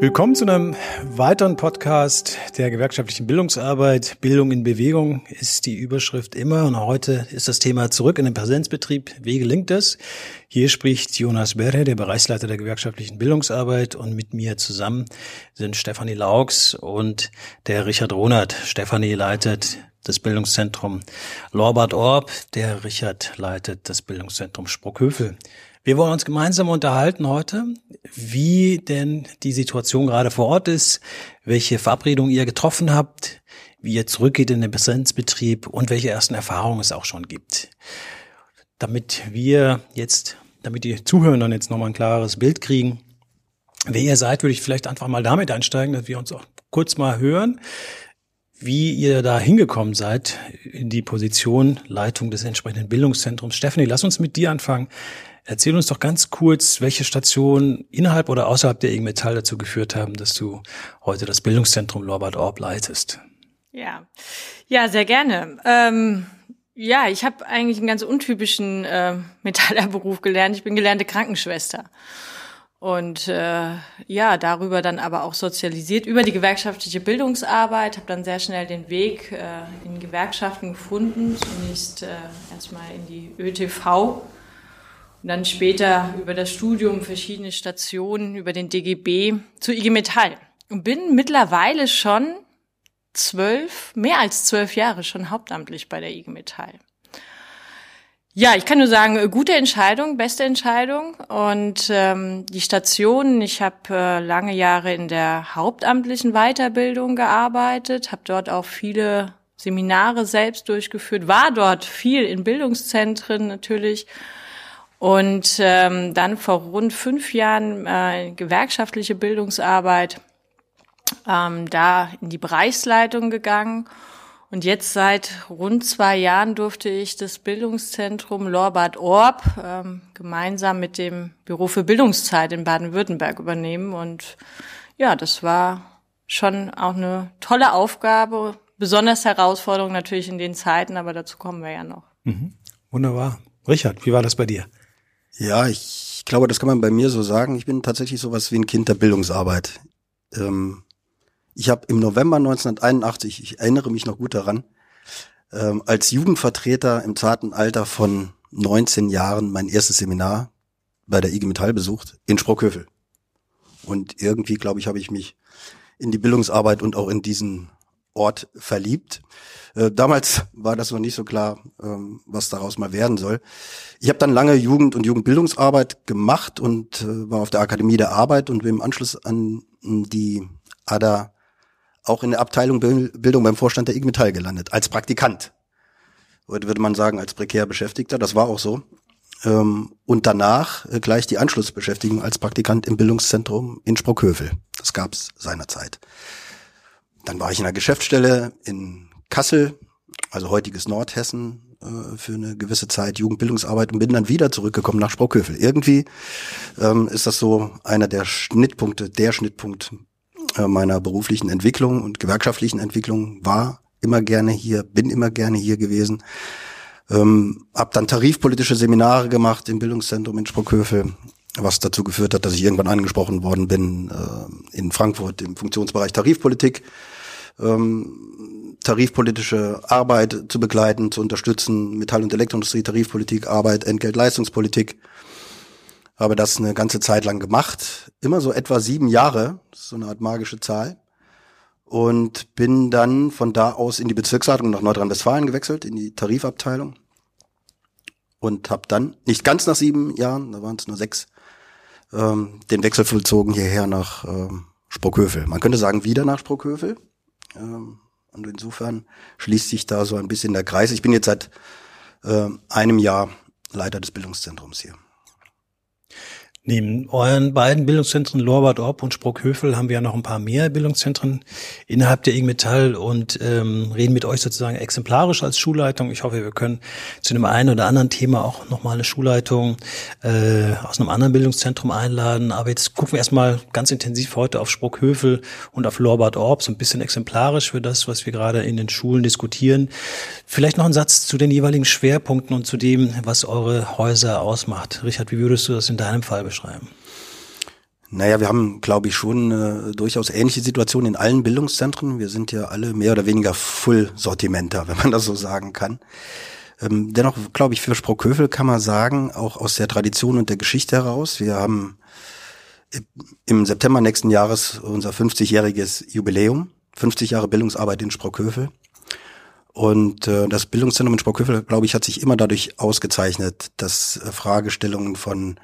Willkommen zu einem weiteren Podcast der gewerkschaftlichen Bildungsarbeit. Bildung in Bewegung ist die Überschrift immer und heute ist das Thema zurück in den Präsenzbetrieb. Wie gelingt es? Hier spricht Jonas Berre, der Bereichsleiter der gewerkschaftlichen Bildungsarbeit und mit mir zusammen sind Stefanie Laux und der Richard Ronert. Stefanie leitet das Bildungszentrum Lorbert Orb, der Richard leitet das Bildungszentrum Sprockhövel. Wir wollen uns gemeinsam unterhalten heute, wie denn die Situation gerade vor Ort ist, welche Verabredungen ihr getroffen habt, wie ihr zurückgeht in den Präsenzbetrieb und welche ersten Erfahrungen es auch schon gibt. Damit wir jetzt, damit die Zuhörer jetzt nochmal ein klares Bild kriegen, wer ihr seid, würde ich vielleicht einfach mal damit einsteigen, dass wir uns auch kurz mal hören, wie ihr da hingekommen seid in die Position Leitung des entsprechenden Bildungszentrums. Stephanie, lass uns mit dir anfangen. Erzähl uns doch ganz kurz, welche Stationen innerhalb oder außerhalb der IG Metall dazu geführt haben, dass du heute das Bildungszentrum Lorbert Orb leitest. Ja, ja, sehr gerne. Ähm, ja, ich habe eigentlich einen ganz untypischen äh, Metallerberuf gelernt. Ich bin gelernte Krankenschwester. Und äh, ja, darüber dann aber auch sozialisiert über die gewerkschaftliche Bildungsarbeit, habe dann sehr schnell den Weg äh, in Gewerkschaften gefunden, zunächst äh, erstmal in die ÖTV, und dann später über das Studium verschiedene Stationen, über den DGB zu IG Metall. Und bin mittlerweile schon zwölf, mehr als zwölf Jahre schon hauptamtlich bei der IG Metall. Ja, ich kann nur sagen, gute Entscheidung, beste Entscheidung. Und ähm, die Stationen, ich habe äh, lange Jahre in der hauptamtlichen Weiterbildung gearbeitet, habe dort auch viele Seminare selbst durchgeführt, war dort viel in Bildungszentren natürlich und ähm, dann vor rund fünf Jahren äh, gewerkschaftliche Bildungsarbeit, ähm, da in die Bereichsleitung gegangen. Und jetzt seit rund zwei Jahren durfte ich das Bildungszentrum Lorbad Orb ähm, gemeinsam mit dem Büro für Bildungszeit in Baden-Württemberg übernehmen. Und ja, das war schon auch eine tolle Aufgabe, besonders Herausforderung natürlich in den Zeiten, aber dazu kommen wir ja noch. Mhm. Wunderbar. Richard, wie war das bei dir? Ja, ich glaube, das kann man bei mir so sagen. Ich bin tatsächlich sowas wie ein Kind der Bildungsarbeit. Ähm, ich habe im November 1981, ich erinnere mich noch gut daran, ähm, als Jugendvertreter im zarten Alter von 19 Jahren mein erstes Seminar bei der IG Metall besucht in Sprockhövel. Und irgendwie, glaube ich, habe ich mich in die Bildungsarbeit und auch in diesen Ort verliebt. Äh, damals war das noch nicht so klar, ähm, was daraus mal werden soll. Ich habe dann lange Jugend- und Jugendbildungsarbeit gemacht und äh, war auf der Akademie der Arbeit und bin im Anschluss an die ADA auch in der Abteilung Bildung beim Vorstand der IG Metall gelandet, als Praktikant. Heute würde man sagen, als prekär Beschäftigter, das war auch so. Ähm, und danach äh, gleich die Anschlussbeschäftigung als Praktikant im Bildungszentrum in Sprockhövel. Das gab's seinerzeit. Dann war ich in einer Geschäftsstelle in Kassel, also heutiges Nordhessen, äh, für eine gewisse Zeit Jugendbildungsarbeit und bin dann wieder zurückgekommen nach Sprockhövel. Irgendwie ähm, ist das so einer der Schnittpunkte, der Schnittpunkt äh, meiner beruflichen Entwicklung und gewerkschaftlichen Entwicklung war immer gerne hier, bin immer gerne hier gewesen. Ähm, hab dann tarifpolitische Seminare gemacht im Bildungszentrum in Sprockhövel, was dazu geführt hat, dass ich irgendwann angesprochen worden bin äh, in Frankfurt im Funktionsbereich Tarifpolitik ähm, tarifpolitische Arbeit zu begleiten, zu unterstützen, Metall- und Elektroindustrie, Tarifpolitik, Arbeit, Entgelt, Leistungspolitik. Habe das eine ganze Zeit lang gemacht, immer so etwa sieben Jahre, so eine Art magische Zahl. Und bin dann von da aus in die Bezirksleitung nach Nordrhein-Westfalen gewechselt, in die Tarifabteilung. Und habe dann, nicht ganz nach sieben Jahren, da waren es nur sechs, ähm, den Wechsel vollzogen hierher nach ähm, Sprockhövel. Man könnte sagen, wieder nach Sprockhövel. Ähm, und insofern schließt sich da so ein bisschen der Kreis. Ich bin jetzt seit äh, einem Jahr Leiter des Bildungszentrums hier. Neben euren beiden Bildungszentren Lorbert Orb und Sprockhövel haben wir ja noch ein paar mehr Bildungszentren innerhalb der IG Metall und ähm, reden mit euch sozusagen exemplarisch als Schulleitung. Ich hoffe, wir können zu dem einen oder anderen Thema auch nochmal eine Schulleitung äh, aus einem anderen Bildungszentrum einladen. Aber jetzt gucken wir erstmal ganz intensiv heute auf Sprockhövel und auf Lorbert Orb, so ein bisschen exemplarisch für das, was wir gerade in den Schulen diskutieren. Vielleicht noch ein Satz zu den jeweiligen Schwerpunkten und zu dem, was eure Häuser ausmacht. Richard, wie würdest du das in deinem Fall beschreiben? Beschreiben? Naja, wir haben, glaube ich, schon äh, durchaus ähnliche Situationen in allen Bildungszentren. Wir sind ja alle mehr oder weniger Full-Sortimenter, wenn man das so sagen kann. Ähm, dennoch, glaube ich, für Sprockhövel kann man sagen, auch aus der Tradition und der Geschichte heraus, wir haben im September nächsten Jahres unser 50-jähriges Jubiläum, 50 Jahre Bildungsarbeit in Sprockhövel. Und äh, das Bildungszentrum in Sprockhövel, glaube ich, hat sich immer dadurch ausgezeichnet, dass äh, Fragestellungen von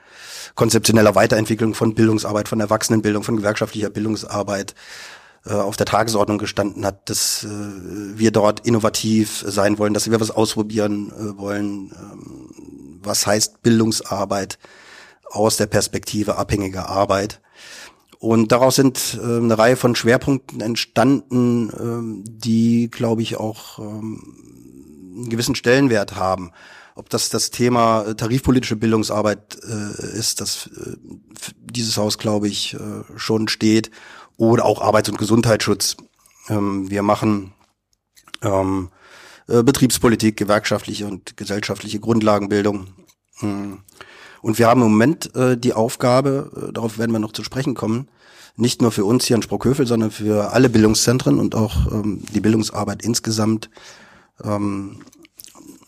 konzeptioneller Weiterentwicklung von Bildungsarbeit, von Erwachsenenbildung, von gewerkschaftlicher Bildungsarbeit äh, auf der Tagesordnung gestanden hat, dass äh, wir dort innovativ sein wollen, dass wir was ausprobieren äh, wollen. Ähm, was heißt Bildungsarbeit aus der Perspektive abhängiger Arbeit? Und daraus sind äh, eine Reihe von Schwerpunkten entstanden, äh, die, glaube ich, auch ähm, einen gewissen Stellenwert haben. Ob das das Thema äh, tarifpolitische Bildungsarbeit äh, ist, das äh, dieses Haus, glaube ich, äh, schon steht, oder auch Arbeits- und Gesundheitsschutz. Ähm, wir machen ähm, äh, Betriebspolitik, gewerkschaftliche und gesellschaftliche Grundlagenbildung. Mhm. Und wir haben im Moment äh, die Aufgabe, äh, darauf werden wir noch zu sprechen kommen, nicht nur für uns hier in Sprockhövel, sondern für alle Bildungszentren und auch ähm, die Bildungsarbeit insgesamt ähm,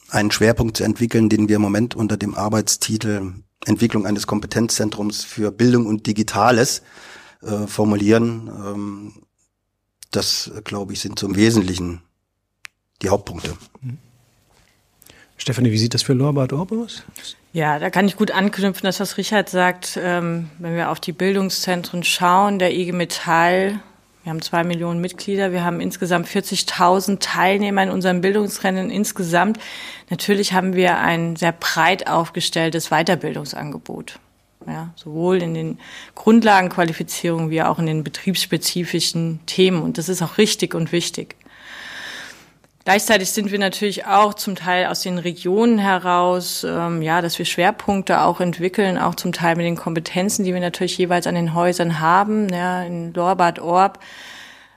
einen Schwerpunkt zu entwickeln, den wir im Moment unter dem Arbeitstitel Entwicklung eines Kompetenzzentrums für Bildung und Digitales äh, formulieren. Ähm, das, glaube ich, sind zum Wesentlichen die Hauptpunkte. Mhm. Stefanie, wie sieht das für Lorbert Orb aus? Ja, da kann ich gut anknüpfen, dass was Richard sagt, ähm, wenn wir auf die Bildungszentren schauen, der IG Metall, wir haben zwei Millionen Mitglieder, wir haben insgesamt 40.000 Teilnehmer in unserem Bildungsrennen insgesamt. Natürlich haben wir ein sehr breit aufgestelltes Weiterbildungsangebot. Ja, sowohl in den Grundlagenqualifizierungen wie auch in den betriebsspezifischen Themen. Und das ist auch richtig und wichtig. Gleichzeitig sind wir natürlich auch zum Teil aus den Regionen heraus, ähm, ja, dass wir Schwerpunkte auch entwickeln, auch zum Teil mit den Kompetenzen, die wir natürlich jeweils an den Häusern haben. Ja, in Lorbad Orb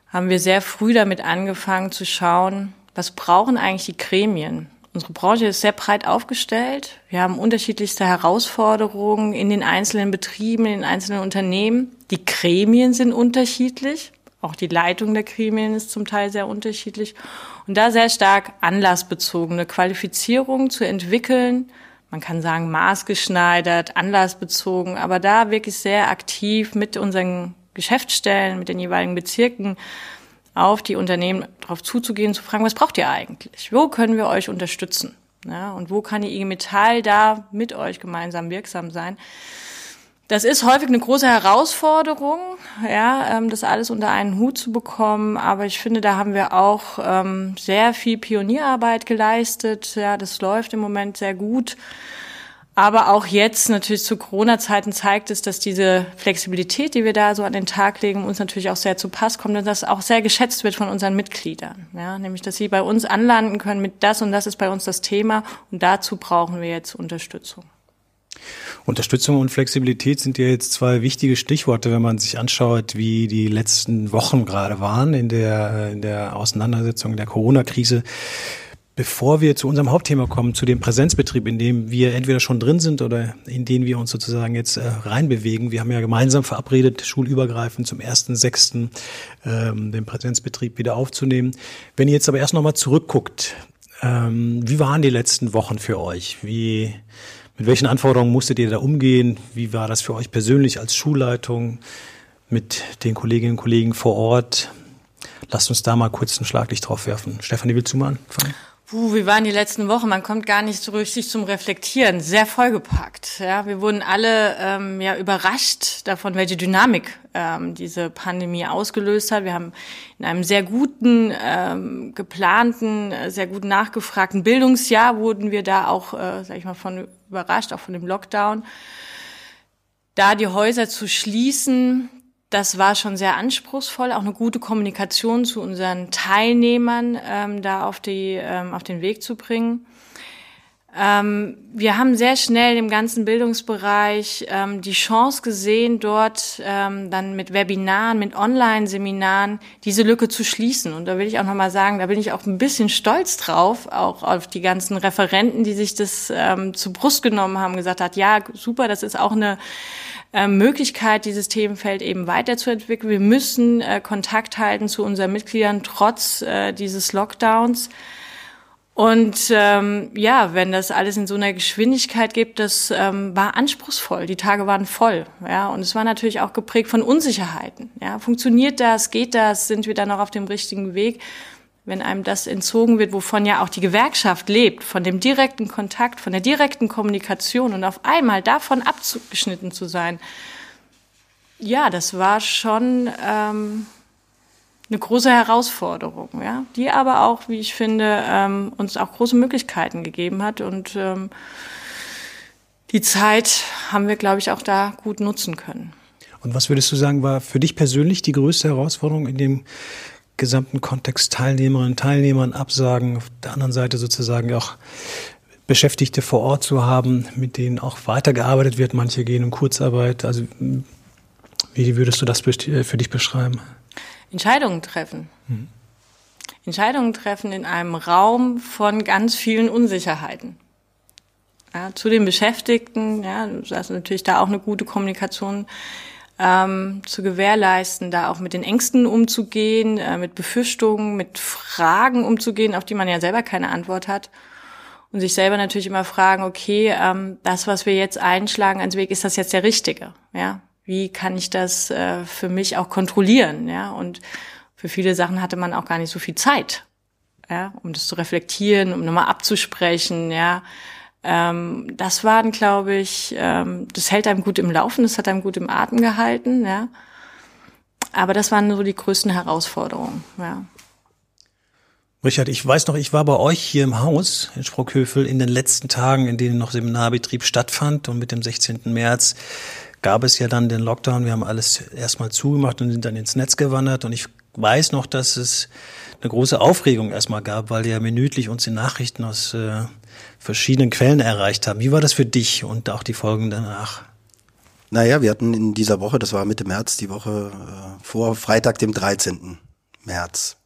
haben wir sehr früh damit angefangen zu schauen, was brauchen eigentlich die Gremien? Unsere Branche ist sehr breit aufgestellt. Wir haben unterschiedlichste Herausforderungen in den einzelnen Betrieben, in den einzelnen Unternehmen. Die Gremien sind unterschiedlich. Auch die Leitung der Gremien ist zum Teil sehr unterschiedlich. Und da sehr stark anlassbezogene Qualifizierung zu entwickeln. Man kann sagen maßgeschneidert, anlassbezogen, aber da wirklich sehr aktiv mit unseren Geschäftsstellen, mit den jeweiligen Bezirken auf die Unternehmen darauf zuzugehen, zu fragen, was braucht ihr eigentlich? Wo können wir euch unterstützen? Ja, und wo kann die IG Metall da mit euch gemeinsam wirksam sein? Das ist häufig eine große Herausforderung, ja, ähm, das alles unter einen Hut zu bekommen. Aber ich finde, da haben wir auch ähm, sehr viel Pionierarbeit geleistet. Ja, das läuft im Moment sehr gut. Aber auch jetzt natürlich zu Corona-Zeiten zeigt es, dass diese Flexibilität, die wir da so an den Tag legen, uns natürlich auch sehr zu Pass kommt und das auch sehr geschätzt wird von unseren Mitgliedern. Ja, nämlich, dass sie bei uns anlanden können mit das und das ist bei uns das Thema und dazu brauchen wir jetzt Unterstützung. Unterstützung und Flexibilität sind ja jetzt zwei wichtige Stichworte, wenn man sich anschaut, wie die letzten Wochen gerade waren in der, in der Auseinandersetzung der Corona-Krise. Bevor wir zu unserem Hauptthema kommen, zu dem Präsenzbetrieb, in dem wir entweder schon drin sind oder in den wir uns sozusagen jetzt äh, reinbewegen. Wir haben ja gemeinsam verabredet, schulübergreifend zum 1.6. Ähm, den Präsenzbetrieb wieder aufzunehmen. Wenn ihr jetzt aber erst nochmal zurückguckt, ähm, wie waren die letzten Wochen für euch? Wie, mit welchen Anforderungen musstet ihr da umgehen? Wie war das für euch persönlich als Schulleitung mit den Kolleginnen und Kollegen vor Ort? Lasst uns da mal kurz ein Schlaglicht drauf werfen. Stefanie, willst du mal anfangen? Puh, wie waren die letzten Wochen? Man kommt gar nicht so richtig zum Reflektieren. Sehr vollgepackt. Ja, wir wurden alle ähm, ja überrascht davon, welche Dynamik ähm, diese Pandemie ausgelöst hat. Wir haben in einem sehr guten, ähm, geplanten, äh, sehr gut nachgefragten Bildungsjahr wurden wir da auch, äh, sag ich mal, von überrascht, auch von dem Lockdown. Da die Häuser zu schließen, das war schon sehr anspruchsvoll, auch eine gute Kommunikation zu unseren Teilnehmern ähm, da auf, die, ähm, auf den Weg zu bringen. Ähm, wir haben sehr schnell im ganzen Bildungsbereich ähm, die Chance gesehen, dort ähm, dann mit Webinaren, mit Online-Seminaren diese Lücke zu schließen. Und da will ich auch nochmal sagen, da bin ich auch ein bisschen stolz drauf, auch auf die ganzen Referenten, die sich das ähm, zu Brust genommen haben, gesagt hat, ja, super, das ist auch eine äh, Möglichkeit, dieses Themenfeld eben weiterzuentwickeln. Wir müssen äh, Kontakt halten zu unseren Mitgliedern trotz äh, dieses Lockdowns. Und ähm, ja, wenn das alles in so einer Geschwindigkeit gibt, das ähm, war anspruchsvoll. Die Tage waren voll, ja, und es war natürlich auch geprägt von Unsicherheiten. Ja, funktioniert das? Geht das? Sind wir da noch auf dem richtigen Weg? Wenn einem das entzogen wird, wovon ja auch die Gewerkschaft lebt, von dem direkten Kontakt, von der direkten Kommunikation und auf einmal davon abgeschnitten zu sein, ja, das war schon ähm, eine große Herausforderung, ja, die aber auch, wie ich finde, ähm, uns auch große Möglichkeiten gegeben hat und ähm, die Zeit haben wir, glaube ich, auch da gut nutzen können. Und was würdest du sagen, war für dich persönlich die größte Herausforderung in dem gesamten Kontext Teilnehmerinnen, Teilnehmern absagen, auf der anderen Seite sozusagen auch Beschäftigte vor Ort zu haben, mit denen auch weitergearbeitet wird. Manche gehen in Kurzarbeit. Also wie würdest du das für dich beschreiben? Entscheidungen treffen. Mhm. Entscheidungen treffen in einem Raum von ganz vielen Unsicherheiten. Ja, zu den Beschäftigten, ja, das ist natürlich da auch eine gute Kommunikation ähm, zu gewährleisten, da auch mit den Ängsten umzugehen, äh, mit Befürchtungen, mit Fragen umzugehen, auf die man ja selber keine Antwort hat. Und sich selber natürlich immer fragen, okay, ähm, das, was wir jetzt einschlagen ans Weg, ist das jetzt der richtige? Ja, wie kann ich das äh, für mich auch kontrollieren, ja? Und für viele Sachen hatte man auch gar nicht so viel Zeit, ja, um das zu reflektieren, um nochmal abzusprechen, ja. Ähm, das waren, glaube ich, ähm, das hält einem gut im Laufen, das hat einem gut im Atem gehalten, ja. Aber das waren so die größten Herausforderungen, ja. Richard, ich weiß noch, ich war bei euch hier im Haus in Sprockhövel in den letzten Tagen, in denen noch Seminarbetrieb stattfand und mit dem 16. März gab es ja dann den Lockdown. Wir haben alles erstmal zugemacht und sind dann ins Netz gewandert. Und ich weiß noch, dass es eine große Aufregung erstmal gab, weil ja minütlich uns die Nachrichten aus äh, verschiedenen Quellen erreicht haben. Wie war das für dich und auch die Folgen danach? Naja, wir hatten in dieser Woche, das war Mitte März, die Woche äh, vor Freitag, dem 13. März,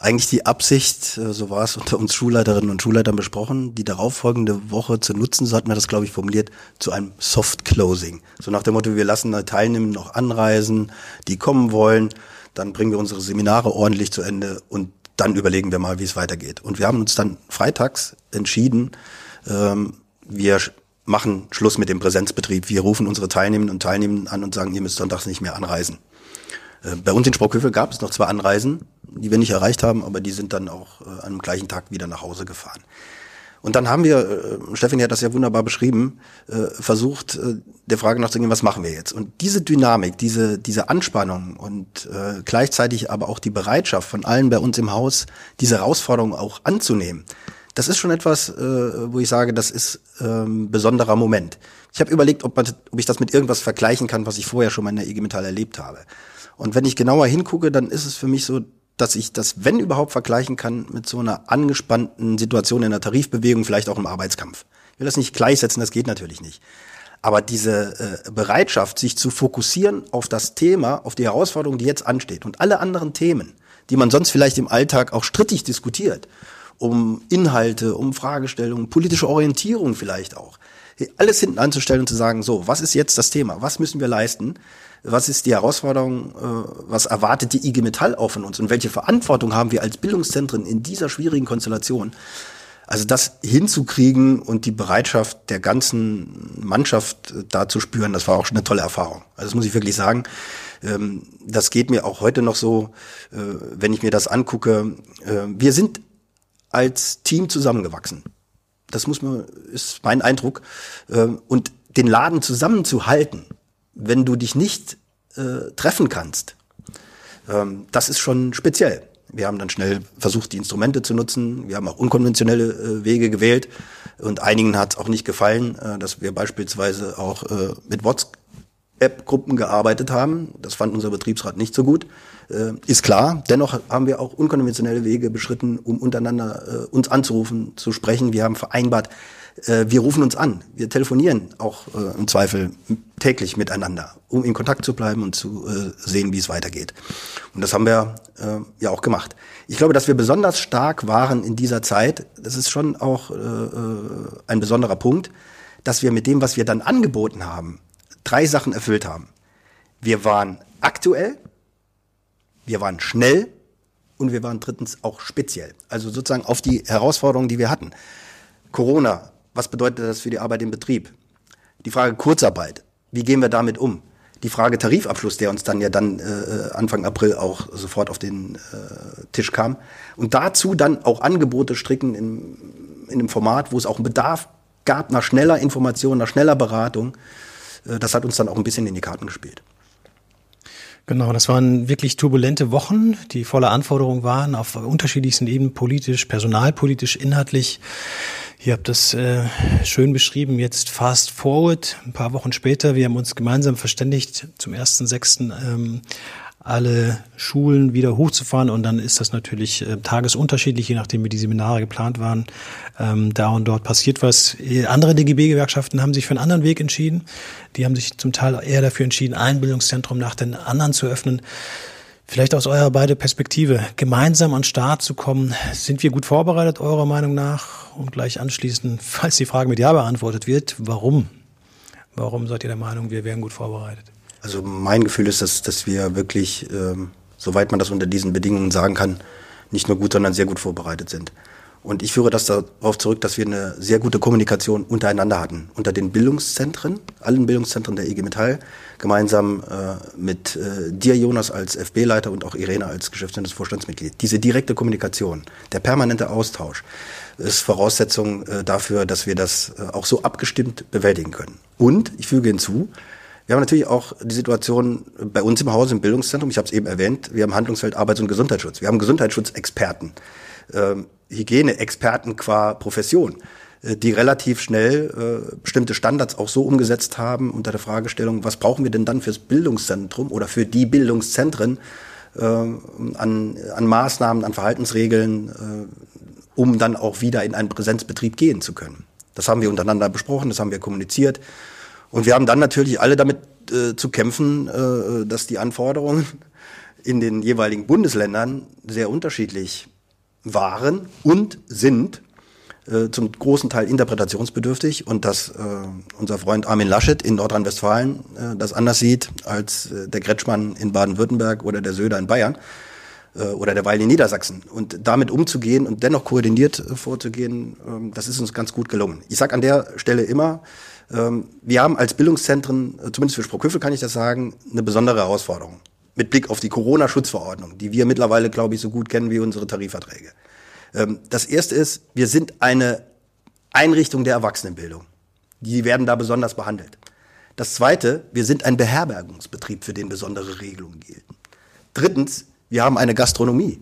eigentlich die Absicht, äh, so war es unter uns Schulleiterinnen und Schulleitern besprochen, die darauffolgende Woche zu nutzen, so hatten wir das, glaube ich, formuliert, zu einem Soft Closing. So nach dem Motto, wir lassen Teilnehmer noch anreisen, die kommen wollen, dann bringen wir unsere Seminare ordentlich zu Ende und dann überlegen wir mal, wie es weitergeht. Und wir haben uns dann freitags entschieden, ähm, wir machen Schluss mit dem Präsenzbetrieb. Wir rufen unsere Teilnehmenden und Teilnehmenden an und sagen, ihr müsst sonntags nicht mehr anreisen. Äh, bei uns in Sprockhövel gab es noch zwei Anreisen, die wir nicht erreicht haben, aber die sind dann auch äh, am gleichen Tag wieder nach Hause gefahren. Und dann haben wir, äh, Stefanie hat das ja wunderbar beschrieben, äh, versucht, äh, der Frage nachzugehen, was machen wir jetzt? Und diese Dynamik, diese, diese Anspannung und äh, gleichzeitig aber auch die Bereitschaft von allen bei uns im Haus, diese Herausforderung auch anzunehmen, das ist schon etwas, äh, wo ich sage, das ist ähm, besonderer Moment. Ich habe überlegt, ob, man, ob ich das mit irgendwas vergleichen kann, was ich vorher schon mal in der IG Metall erlebt habe. Und wenn ich genauer hingucke, dann ist es für mich so, dass ich das, wenn überhaupt, vergleichen kann mit so einer angespannten Situation in der Tarifbewegung, vielleicht auch im Arbeitskampf. Ich will das nicht gleichsetzen, das geht natürlich nicht. Aber diese äh, Bereitschaft, sich zu fokussieren auf das Thema, auf die Herausforderung, die jetzt ansteht und alle anderen Themen, die man sonst vielleicht im Alltag auch strittig diskutiert, um Inhalte, um Fragestellungen, politische Orientierung vielleicht auch, alles hinten anzustellen und zu sagen, so, was ist jetzt das Thema? Was müssen wir leisten? Was ist die Herausforderung, äh, was erwartet die IG Metall auch von uns und welche Verantwortung haben wir als Bildungszentren in dieser schwierigen Konstellation? Also das hinzukriegen und die Bereitschaft der ganzen Mannschaft äh, da zu spüren, das war auch schon eine tolle Erfahrung. Also das muss ich wirklich sagen. Ähm, das geht mir auch heute noch so, äh, wenn ich mir das angucke. Wir sind als Team zusammengewachsen. Das muss man, ist mein Eindruck. Und den Laden zusammenzuhalten, wenn du dich nicht äh, treffen kannst, ähm, das ist schon speziell. Wir haben dann schnell versucht, die Instrumente zu nutzen. Wir haben auch unkonventionelle äh, Wege gewählt. Und einigen hat es auch nicht gefallen, äh, dass wir beispielsweise auch äh, mit WhatsApp App-Gruppen gearbeitet haben. Das fand unser Betriebsrat nicht so gut. Äh, ist klar. Dennoch haben wir auch unkonventionelle Wege beschritten, um untereinander äh, uns anzurufen, zu sprechen. Wir haben vereinbart, äh, wir rufen uns an. Wir telefonieren auch äh, im Zweifel täglich miteinander, um in Kontakt zu bleiben und zu äh, sehen, wie es weitergeht. Und das haben wir äh, ja auch gemacht. Ich glaube, dass wir besonders stark waren in dieser Zeit. Das ist schon auch äh, äh ein besonderer Punkt, dass wir mit dem, was wir dann angeboten haben, drei Sachen erfüllt haben. Wir waren aktuell, wir waren schnell und wir waren drittens auch speziell. Also sozusagen auf die Herausforderungen, die wir hatten. Corona, was bedeutet das für die Arbeit im Betrieb? Die Frage Kurzarbeit, wie gehen wir damit um? Die Frage Tarifabschluss, der uns dann ja dann äh, Anfang April auch sofort auf den äh, Tisch kam. Und dazu dann auch Angebote stricken in, in einem Format, wo es auch einen Bedarf gab nach schneller Information, nach schneller Beratung. Äh, das hat uns dann auch ein bisschen in die Karten gespielt. Genau, das waren wirklich turbulente Wochen, die voller Anforderungen waren auf unterschiedlichsten Ebenen, politisch, personalpolitisch, inhaltlich. Ihr habt das äh, schön beschrieben. Jetzt fast forward, ein paar Wochen später. Wir haben uns gemeinsam verständigt, zum ersten sechsten ähm, alle Schulen wieder hochzufahren und dann ist das natürlich äh, tagesunterschiedlich, je nachdem wie die Seminare geplant waren. Ähm, da und dort passiert was. Andere DGB-Gewerkschaften haben sich für einen anderen Weg entschieden. Die haben sich zum Teil eher dafür entschieden, ein Bildungszentrum nach den anderen zu öffnen. Vielleicht aus eurer beide Perspektive, gemeinsam an Start zu kommen. Sind wir gut vorbereitet, eurer Meinung nach? Und gleich anschließend, falls die Frage mit Ja beantwortet wird, warum? Warum seid ihr der Meinung, wir wären gut vorbereitet? Also mein Gefühl ist, dass, dass wir wirklich, ähm, soweit man das unter diesen Bedingungen sagen kann, nicht nur gut, sondern sehr gut vorbereitet sind. Und ich führe das darauf zurück, dass wir eine sehr gute Kommunikation untereinander hatten. Unter den Bildungszentren, allen Bildungszentren der IG Metall, gemeinsam äh, mit äh, dir, Jonas, als FB-Leiter und auch Irene als geschäftsführendes Vorstandsmitglied. Diese direkte Kommunikation, der permanente Austausch ist Voraussetzung äh, dafür, dass wir das äh, auch so abgestimmt bewältigen können. Und ich füge hinzu, wir haben natürlich auch die Situation bei uns im Haus im Bildungszentrum, ich habe es eben erwähnt, wir haben Handlungsfeld Arbeits- und Gesundheitsschutz. Wir haben Gesundheitsschutzexperten, äh, Hygieneexperten qua Profession, äh, die relativ schnell äh, bestimmte Standards auch so umgesetzt haben unter der Fragestellung, was brauchen wir denn dann fürs Bildungszentrum oder für die Bildungszentren äh, an, an Maßnahmen, an Verhaltensregeln, äh, um dann auch wieder in einen Präsenzbetrieb gehen zu können. Das haben wir untereinander besprochen, das haben wir kommuniziert. Und wir haben dann natürlich alle damit äh, zu kämpfen, äh, dass die Anforderungen in den jeweiligen Bundesländern sehr unterschiedlich waren und sind äh, zum großen Teil interpretationsbedürftig und dass äh, unser Freund Armin Laschet in Nordrhein-Westfalen äh, das anders sieht als äh, der Gretschmann in Baden-Württemberg oder der Söder in Bayern äh, oder der Weil in Niedersachsen. Und damit umzugehen und dennoch koordiniert äh, vorzugehen, äh, das ist uns ganz gut gelungen. Ich sage an der Stelle immer, ähm, wir haben als Bildungszentren, äh, zumindest für Sprockhövel kann ich das sagen, eine besondere Herausforderung. Mit Blick auf die Corona-Schutzverordnung, die wir mittlerweile, glaube ich, so gut kennen wie unsere Tarifverträge. Ähm, das erste ist, wir sind eine Einrichtung der Erwachsenenbildung. Die werden da besonders behandelt. Das zweite, wir sind ein Beherbergungsbetrieb, für den besondere Regelungen gelten. Drittens, wir haben eine Gastronomie.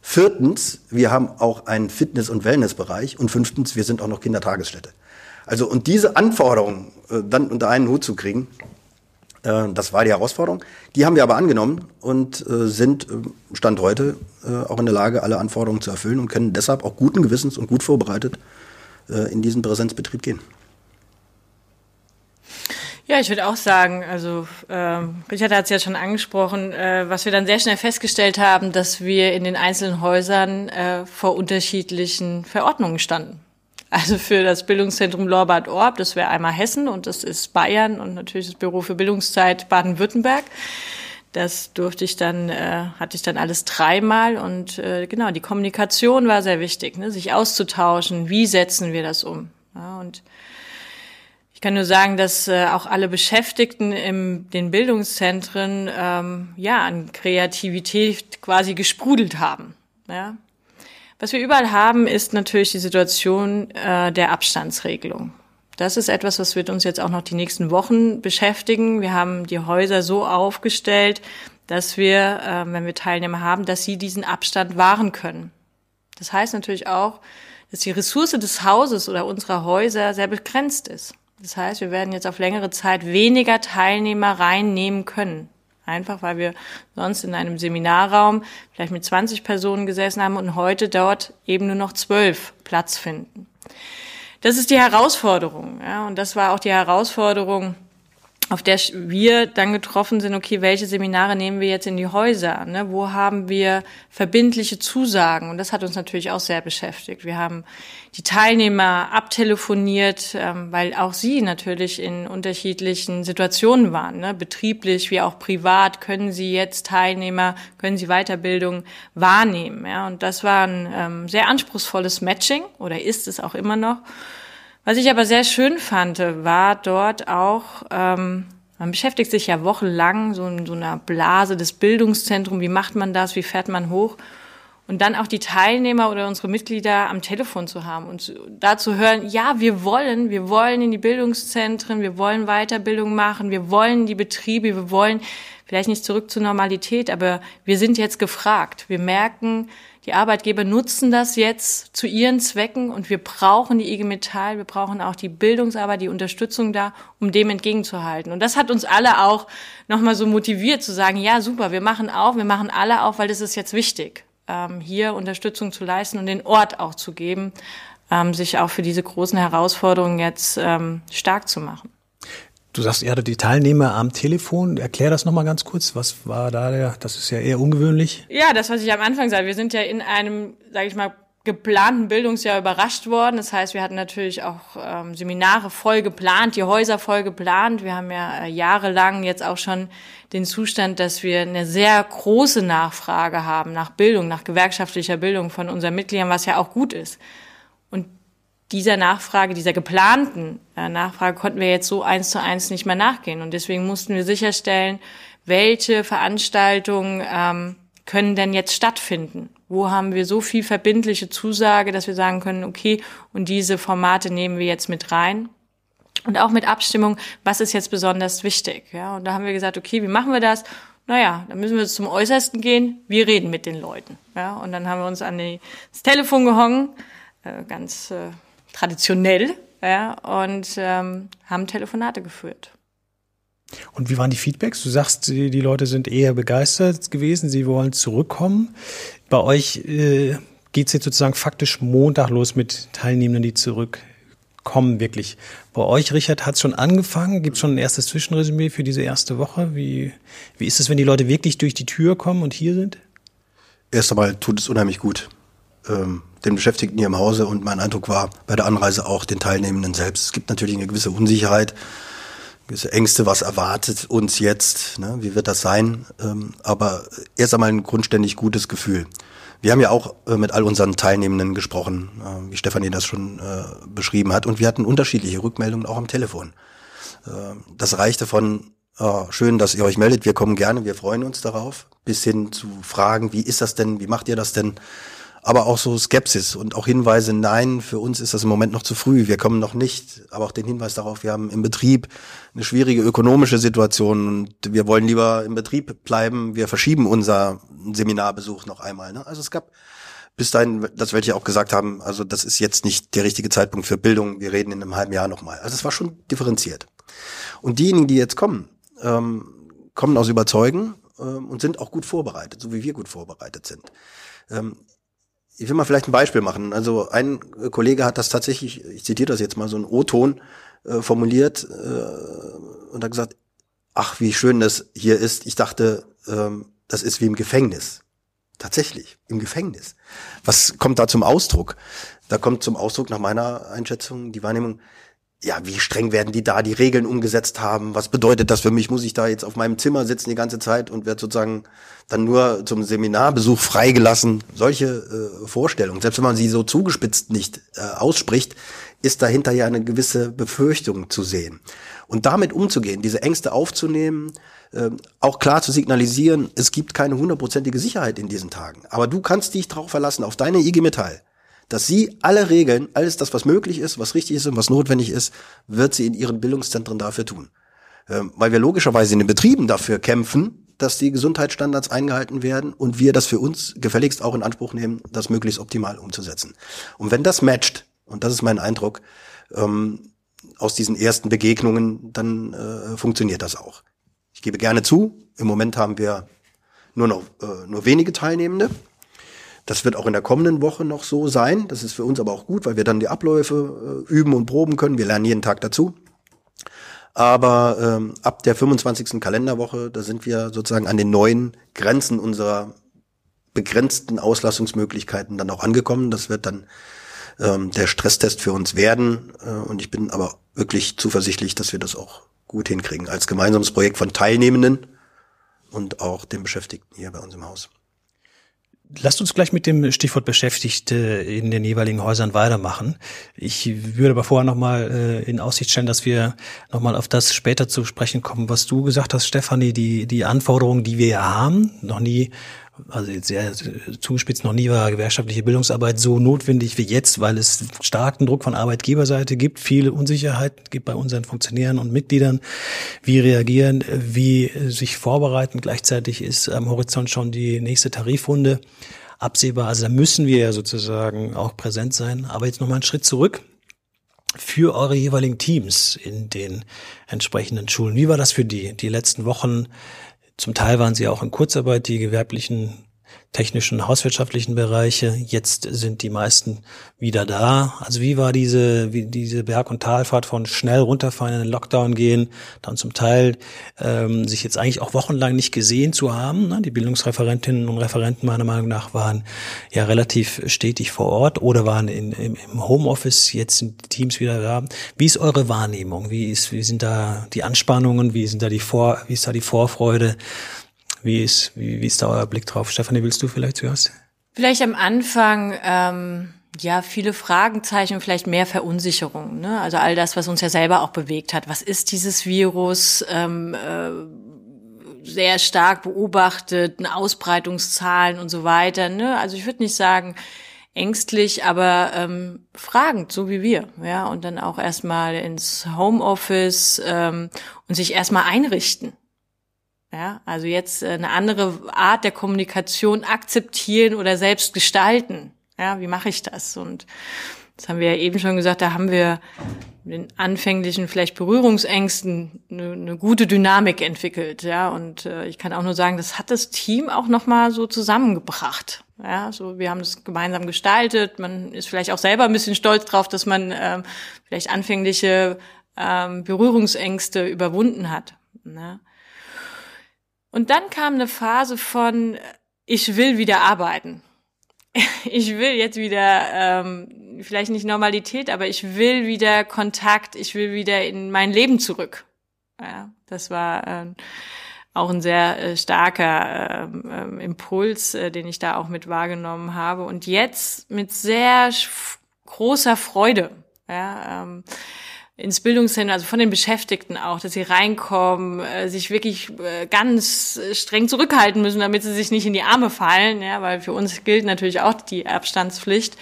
Viertens, wir haben auch einen Fitness- und Wellnessbereich. Und fünftens, wir sind auch noch Kindertagesstätte. Also und diese Anforderungen äh, dann unter einen Hut zu kriegen, das war die Herausforderung. Die haben wir aber angenommen und äh, sind äh, Stand heute äh, auch in der Lage, alle Anforderungen zu erfüllen und können deshalb auch guten Gewissens und gut vorbereitet äh, in diesen Präsenzbetrieb gehen. Ja, ich würde auch sagen, also äh, Richard hat es ja schon angesprochen, äh, was wir dann sehr schnell festgestellt haben, dass wir in den einzelnen Häusern äh, vor unterschiedlichen Verordnungen standen. Also für das Bildungszentrum Lorbad Orb, das wäre einmal Hessen und das ist Bayern und natürlich das Büro für Bildungszeit Baden-Württemberg. Das durfte ich dann, äh, hatte ich dann alles dreimal und äh, genau, die Kommunikation war sehr wichtig, ne? sich auszutauschen, wie setzen wir das um. Ja, und ich kann nur sagen, dass äh, auch alle Beschäftigten in den Bildungszentren ähm, ja an Kreativität quasi gesprudelt haben. Ja? Was wir überall haben, ist natürlich die Situation äh, der Abstandsregelung. Das ist etwas, was wird uns jetzt auch noch die nächsten Wochen beschäftigen. Wir haben die Häuser so aufgestellt, dass wir, äh, wenn wir Teilnehmer haben, dass sie diesen Abstand wahren können. Das heißt natürlich auch, dass die Ressource des Hauses oder unserer Häuser sehr begrenzt ist. Das heißt, wir werden jetzt auf längere Zeit weniger Teilnehmer reinnehmen können. Einfach weil wir sonst in einem Seminarraum vielleicht mit 20 Personen gesessen haben und heute dort eben nur noch zwölf Platz finden. Das ist die Herausforderung. Ja, und das war auch die Herausforderung auf der wir dann getroffen sind, okay, welche Seminare nehmen wir jetzt in die Häuser? Ne? Wo haben wir verbindliche Zusagen? Und das hat uns natürlich auch sehr beschäftigt. Wir haben die Teilnehmer abtelefoniert, ähm, weil auch sie natürlich in unterschiedlichen Situationen waren. Ne? Betrieblich wie auch privat können sie jetzt Teilnehmer, können sie Weiterbildung wahrnehmen. Ja? Und das war ein ähm, sehr anspruchsvolles Matching oder ist es auch immer noch. Was ich aber sehr schön fand, war dort auch, ähm, man beschäftigt sich ja wochenlang so in so einer Blase des Bildungszentrums, wie macht man das, wie fährt man hoch? Und dann auch die Teilnehmer oder unsere Mitglieder am Telefon zu haben und da zu hören, ja, wir wollen, wir wollen in die Bildungszentren, wir wollen Weiterbildung machen, wir wollen die Betriebe, wir wollen vielleicht nicht zurück zur Normalität, aber wir sind jetzt gefragt. Wir merken, die Arbeitgeber nutzen das jetzt zu ihren Zwecken und wir brauchen die IG Metall, wir brauchen auch die Bildungsarbeit, die Unterstützung da, um dem entgegenzuhalten. Und das hat uns alle auch nochmal so motiviert zu sagen, ja, super, wir machen auf, wir machen alle auf, weil das ist jetzt wichtig, ähm, hier Unterstützung zu leisten und den Ort auch zu geben, ähm, sich auch für diese großen Herausforderungen jetzt ähm, stark zu machen. Du sagst, ihr hattet die Teilnehmer am Telefon. Erklär das nochmal ganz kurz. Was war da der, das ist ja eher ungewöhnlich. Ja, das, was ich am Anfang sagte. Wir sind ja in einem, sage ich mal, geplanten Bildungsjahr überrascht worden. Das heißt, wir hatten natürlich auch ähm, Seminare voll geplant, die Häuser voll geplant. Wir haben ja äh, jahrelang jetzt auch schon den Zustand, dass wir eine sehr große Nachfrage haben nach Bildung, nach gewerkschaftlicher Bildung von unseren Mitgliedern, was ja auch gut ist. Dieser Nachfrage, dieser geplanten äh, Nachfrage konnten wir jetzt so eins zu eins nicht mehr nachgehen. Und deswegen mussten wir sicherstellen, welche Veranstaltungen ähm, können denn jetzt stattfinden? Wo haben wir so viel verbindliche Zusage, dass wir sagen können, okay, und diese Formate nehmen wir jetzt mit rein? Und auch mit Abstimmung, was ist jetzt besonders wichtig? Ja, und da haben wir gesagt, okay, wie machen wir das? Naja, dann müssen wir zum Äußersten gehen. Wir reden mit den Leuten. Ja, und dann haben wir uns an das Telefon gehangen, äh, ganz äh, traditionell, ja, und ähm, haben Telefonate geführt. Und wie waren die Feedbacks? Du sagst, die, die Leute sind eher begeistert gewesen, sie wollen zurückkommen. Bei euch äh, geht es jetzt sozusagen faktisch Montag los mit Teilnehmenden, die zurückkommen, wirklich. Bei euch, Richard, hat es schon angefangen? Gibt es schon ein erstes Zwischenresümee für diese erste Woche? Wie, wie ist es, wenn die Leute wirklich durch die Tür kommen und hier sind? Erst einmal tut es unheimlich gut. Ähm, den Beschäftigten hier im Hause und mein Eindruck war bei der Anreise auch den Teilnehmenden selbst. Es gibt natürlich eine gewisse Unsicherheit, gewisse Ängste, was erwartet uns jetzt, ne? wie wird das sein, ähm, aber erst einmal ein grundständig gutes Gefühl. Wir haben ja auch äh, mit all unseren Teilnehmenden gesprochen, äh, wie Stefanie das schon äh, beschrieben hat, und wir hatten unterschiedliche Rückmeldungen auch am Telefon. Äh, das reichte von oh, schön, dass ihr euch meldet, wir kommen gerne, wir freuen uns darauf, bis hin zu Fragen, wie ist das denn, wie macht ihr das denn? Aber auch so Skepsis und auch Hinweise, nein, für uns ist das im Moment noch zu früh, wir kommen noch nicht, aber auch den Hinweis darauf, wir haben im Betrieb eine schwierige ökonomische Situation und wir wollen lieber im Betrieb bleiben, wir verschieben unser Seminarbesuch noch einmal. Ne? Also es gab bis dahin, das werde ich auch gesagt haben, also das ist jetzt nicht der richtige Zeitpunkt für Bildung, wir reden in einem halben Jahr nochmal. Also es war schon differenziert. Und diejenigen, die jetzt kommen, ähm, kommen aus Überzeugen ähm, und sind auch gut vorbereitet, so wie wir gut vorbereitet sind. Ähm, ich will mal vielleicht ein Beispiel machen. Also ein Kollege hat das tatsächlich, ich zitiere das jetzt mal, so ein O-Ton äh, formuliert äh, und hat gesagt, ach, wie schön das hier ist. Ich dachte, ähm, das ist wie im Gefängnis. Tatsächlich, im Gefängnis. Was kommt da zum Ausdruck? Da kommt zum Ausdruck nach meiner Einschätzung die Wahrnehmung, ja, wie streng werden die da die Regeln umgesetzt haben? Was bedeutet das für mich? Muss ich da jetzt auf meinem Zimmer sitzen die ganze Zeit und werde sozusagen dann nur zum Seminarbesuch freigelassen? Solche äh, Vorstellungen, selbst wenn man sie so zugespitzt nicht äh, ausspricht, ist dahinter ja eine gewisse Befürchtung zu sehen. Und damit umzugehen, diese Ängste aufzunehmen, äh, auch klar zu signalisieren, es gibt keine hundertprozentige Sicherheit in diesen Tagen. Aber du kannst dich darauf verlassen, auf deine IG Metall dass sie alle Regeln, alles das, was möglich ist, was richtig ist und was notwendig ist, wird sie in ihren Bildungszentren dafür tun. Ähm, weil wir logischerweise in den Betrieben dafür kämpfen, dass die Gesundheitsstandards eingehalten werden und wir das für uns gefälligst auch in Anspruch nehmen, das möglichst optimal umzusetzen. Und wenn das matcht, und das ist mein Eindruck, ähm, aus diesen ersten Begegnungen, dann äh, funktioniert das auch. Ich gebe gerne zu, im Moment haben wir nur noch äh, nur wenige Teilnehmende. Das wird auch in der kommenden Woche noch so sein. Das ist für uns aber auch gut, weil wir dann die Abläufe äh, üben und proben können. Wir lernen jeden Tag dazu. Aber ähm, ab der 25. Kalenderwoche, da sind wir sozusagen an den neuen Grenzen unserer begrenzten Auslassungsmöglichkeiten dann auch angekommen. Das wird dann ähm, der Stresstest für uns werden. Äh, und ich bin aber wirklich zuversichtlich, dass wir das auch gut hinkriegen als gemeinsames Projekt von Teilnehmenden und auch den Beschäftigten hier bei uns im Haus. Lasst uns gleich mit dem Stichwort Beschäftigte in den jeweiligen Häusern weitermachen. Ich würde aber vorher nochmal äh, in Aussicht stellen, dass wir nochmal auf das später zu sprechen kommen, was du gesagt hast, Stefanie, die, die Anforderungen, die wir haben, noch nie also jetzt sehr zugespitzt, noch nie war gewerkschaftliche Bildungsarbeit so notwendig wie jetzt, weil es starken Druck von Arbeitgeberseite gibt, viele Unsicherheit gibt bei unseren Funktionären und Mitgliedern. Wie reagieren, wie sich vorbereiten. Gleichzeitig ist am Horizont schon die nächste Tarifrunde absehbar. Also da müssen wir ja sozusagen auch präsent sein. Aber jetzt nochmal einen Schritt zurück für eure jeweiligen Teams in den entsprechenden Schulen. Wie war das für die, die letzten Wochen? Zum Teil waren sie auch in Kurzarbeit, die gewerblichen technischen, hauswirtschaftlichen Bereiche. Jetzt sind die meisten wieder da. Also wie war diese, wie diese Berg- und Talfahrt von schnell runterfallen in den Lockdown gehen, dann zum Teil ähm, sich jetzt eigentlich auch wochenlang nicht gesehen zu haben. Ne? Die Bildungsreferentinnen und Referenten meiner Meinung nach waren ja relativ stetig vor Ort oder waren in, im, im Homeoffice. Jetzt sind die Teams wieder da. Wie ist eure Wahrnehmung? Wie ist, wie sind da die Anspannungen? Wie sind da die Vor, wie ist da die Vorfreude? Wie ist, wie, wie ist da euer Blick drauf? Stefanie, willst du vielleicht zuerst? Vielleicht am Anfang, ähm, ja, viele Fragenzeichen, vielleicht mehr Verunsicherung. Ne? Also all das, was uns ja selber auch bewegt hat. Was ist dieses Virus? Ähm, äh, sehr stark beobachtet, Ausbreitungszahlen und so weiter. Ne? Also ich würde nicht sagen ängstlich, aber ähm, fragend, so wie wir. Ja, und dann auch erstmal ins Homeoffice ähm, und sich erstmal einrichten. Ja, also jetzt äh, eine andere Art der Kommunikation akzeptieren oder selbst gestalten. Ja, wie mache ich das? Und das haben wir ja eben schon gesagt, da haben wir den anfänglichen vielleicht Berührungsängsten eine, eine gute Dynamik entwickelt, ja. Und äh, ich kann auch nur sagen, das hat das Team auch noch mal so zusammengebracht. Ja, so wir haben das gemeinsam gestaltet. Man ist vielleicht auch selber ein bisschen stolz drauf, dass man ähm, vielleicht anfängliche ähm, Berührungsängste überwunden hat. Ne? Und dann kam eine Phase von, ich will wieder arbeiten. Ich will jetzt wieder, ähm, vielleicht nicht Normalität, aber ich will wieder Kontakt, ich will wieder in mein Leben zurück. Ja, das war ähm, auch ein sehr äh, starker ähm, äh, Impuls, äh, den ich da auch mit wahrgenommen habe. Und jetzt mit sehr großer Freude. Ja, ähm, ins Bildungszentrum, also von den Beschäftigten auch, dass sie reinkommen, äh, sich wirklich äh, ganz streng zurückhalten müssen, damit sie sich nicht in die Arme fallen, ja, weil für uns gilt natürlich auch die Abstandspflicht.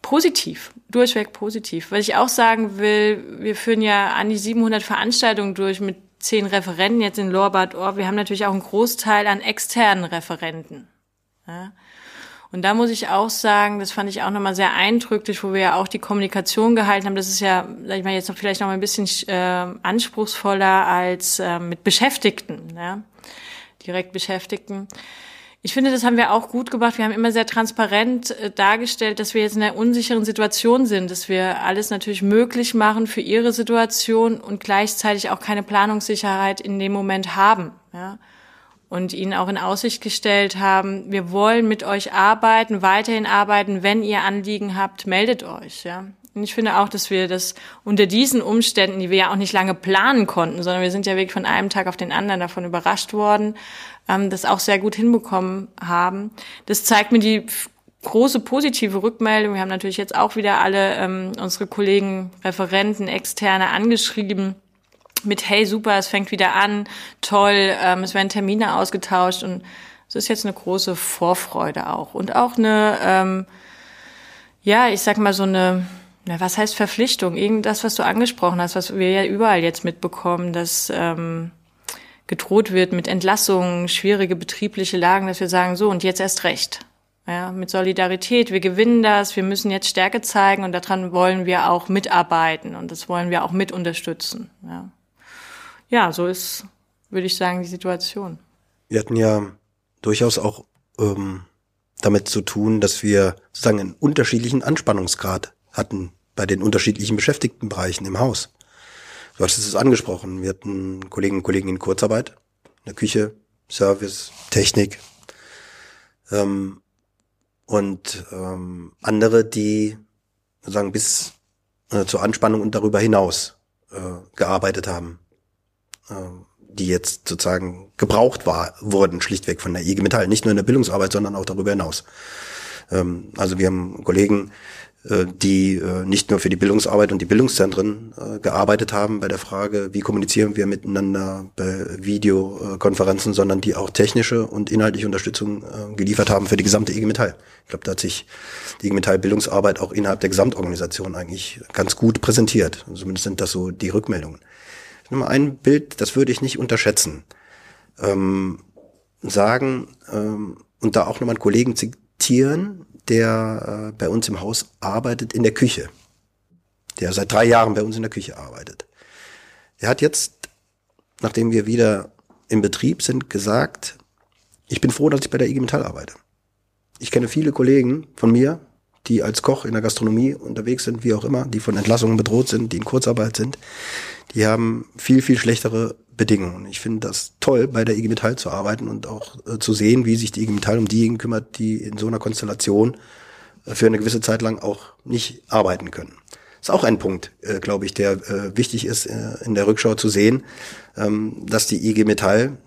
Positiv, durchweg positiv. Was ich auch sagen will, wir führen ja an die 700 Veranstaltungen durch mit zehn Referenten jetzt in Lorbad Orb. Wir haben natürlich auch einen Großteil an externen Referenten. Ja. Und da muss ich auch sagen, das fand ich auch nochmal sehr eindrücklich, wo wir ja auch die Kommunikation gehalten haben. Das ist ja, sag ich mal, jetzt noch vielleicht noch mal ein bisschen äh, anspruchsvoller als äh, mit Beschäftigten, ja? direkt Beschäftigten. Ich finde, das haben wir auch gut gemacht. Wir haben immer sehr transparent äh, dargestellt, dass wir jetzt in einer unsicheren Situation sind, dass wir alles natürlich möglich machen für ihre Situation und gleichzeitig auch keine Planungssicherheit in dem Moment haben. Ja? Und ihnen auch in Aussicht gestellt haben, wir wollen mit euch arbeiten, weiterhin arbeiten, wenn ihr Anliegen habt, meldet euch, ja. Und ich finde auch, dass wir das unter diesen Umständen, die wir ja auch nicht lange planen konnten, sondern wir sind ja wirklich von einem Tag auf den anderen davon überrascht worden, ähm, das auch sehr gut hinbekommen haben. Das zeigt mir die große positive Rückmeldung. Wir haben natürlich jetzt auch wieder alle ähm, unsere Kollegen, Referenten, Externe angeschrieben mit hey super, es fängt wieder an, toll, ähm, es werden Termine ausgetauscht und es ist jetzt eine große Vorfreude auch und auch eine, ähm, ja, ich sag mal so eine, na, was heißt Verpflichtung? Irgendwas, was du angesprochen hast, was wir ja überall jetzt mitbekommen, dass ähm, gedroht wird mit Entlassungen, schwierige betriebliche Lagen, dass wir sagen, so und jetzt erst recht. Ja, mit Solidarität. Wir gewinnen das. Wir müssen jetzt Stärke zeigen und daran wollen wir auch mitarbeiten und das wollen wir auch mit unterstützen. Ja, ja so ist, würde ich sagen, die Situation. Wir hatten ja durchaus auch ähm, damit zu tun, dass wir sozusagen einen unterschiedlichen Anspannungsgrad hatten bei den unterschiedlichen Beschäftigtenbereichen im Haus. Du hast es angesprochen. Wir hatten Kolleginnen und Kollegen in Kurzarbeit, in der Küche, Service, Technik. Ähm, und ähm, andere, die sozusagen bis äh, zur Anspannung und darüber hinaus äh, gearbeitet haben. Äh, die jetzt sozusagen gebraucht war, wurden schlichtweg von der IG Metall, nicht nur in der Bildungsarbeit, sondern auch darüber hinaus. Ähm, also wir haben Kollegen, äh, die äh, nicht nur für die Bildungsarbeit und die Bildungszentren äh, gearbeitet haben bei der Frage, wie kommunizieren wir miteinander bei Videokonferenzen, sondern die auch technische und inhaltliche Unterstützung geliefert haben für die gesamte IG Metall. Ich glaube, da hat sich die IG Metall Bildungsarbeit auch innerhalb der Gesamtorganisation eigentlich ganz gut präsentiert. Zumindest sind das so die Rückmeldungen. Nur ein Bild, das würde ich nicht unterschätzen. Ähm, sagen ähm, und da auch nochmal einen Kollegen zitieren, der äh, bei uns im Haus arbeitet in der Küche. Der seit drei Jahren bei uns in der Küche arbeitet. Er hat jetzt, nachdem wir wieder im Betrieb sind, gesagt, ich bin froh, dass ich bei der IG Metall arbeite. Ich kenne viele Kollegen von mir, die als Koch in der Gastronomie unterwegs sind, wie auch immer, die von Entlassungen bedroht sind, die in Kurzarbeit sind, die haben viel, viel schlechtere Bedingungen. Ich finde das toll, bei der IG Metall zu arbeiten und auch äh, zu sehen, wie sich die IG Metall um diejenigen kümmert, die in so einer Konstellation äh, für eine gewisse Zeit lang auch nicht arbeiten können. Ist auch ein Punkt, äh, glaube ich, der äh, wichtig ist, äh, in der Rückschau zu sehen, ähm, dass die IG Metall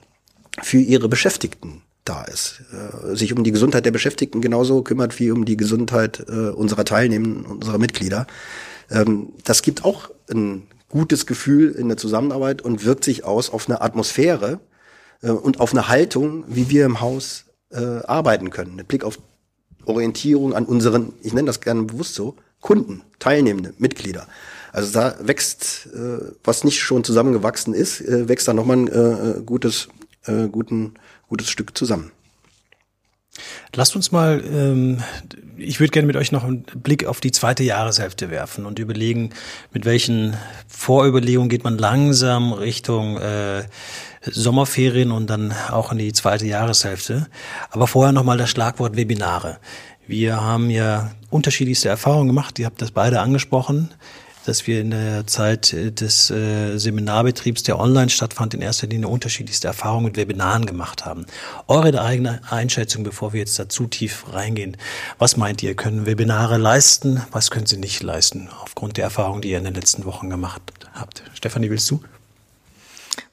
für ihre Beschäftigten da ist, äh, sich um die Gesundheit der Beschäftigten genauso kümmert wie um die Gesundheit äh, unserer Teilnehmenden, unserer Mitglieder. Ähm, das gibt auch ein gutes Gefühl in der Zusammenarbeit und wirkt sich aus auf eine Atmosphäre äh, und auf eine Haltung, wie wir im Haus äh, arbeiten können. Mit Blick auf Orientierung an unseren, ich nenne das gerne bewusst so, Kunden, Teilnehmende, Mitglieder. Also da wächst, äh, was nicht schon zusammengewachsen ist, äh, wächst da nochmal ein äh, gutes, äh, guten, gutes Stück zusammen. Lasst uns mal, ähm, ich würde gerne mit euch noch einen Blick auf die zweite Jahreshälfte werfen und überlegen, mit welchen Vorüberlegungen geht man langsam Richtung äh, Sommerferien und dann auch in die zweite Jahreshälfte. Aber vorher nochmal das Schlagwort Webinare. Wir haben ja unterschiedlichste Erfahrungen gemacht, ihr habt das beide angesprochen dass wir in der Zeit äh, des äh, Seminarbetriebs, der online stattfand, in erster Linie unterschiedlichste Erfahrungen mit Webinaren gemacht haben. Eure eigene Einschätzung, bevor wir jetzt da zu tief reingehen. Was meint ihr? Können Webinare leisten? Was können sie nicht leisten? Aufgrund der Erfahrungen, die ihr in den letzten Wochen gemacht habt. Stefanie, willst du?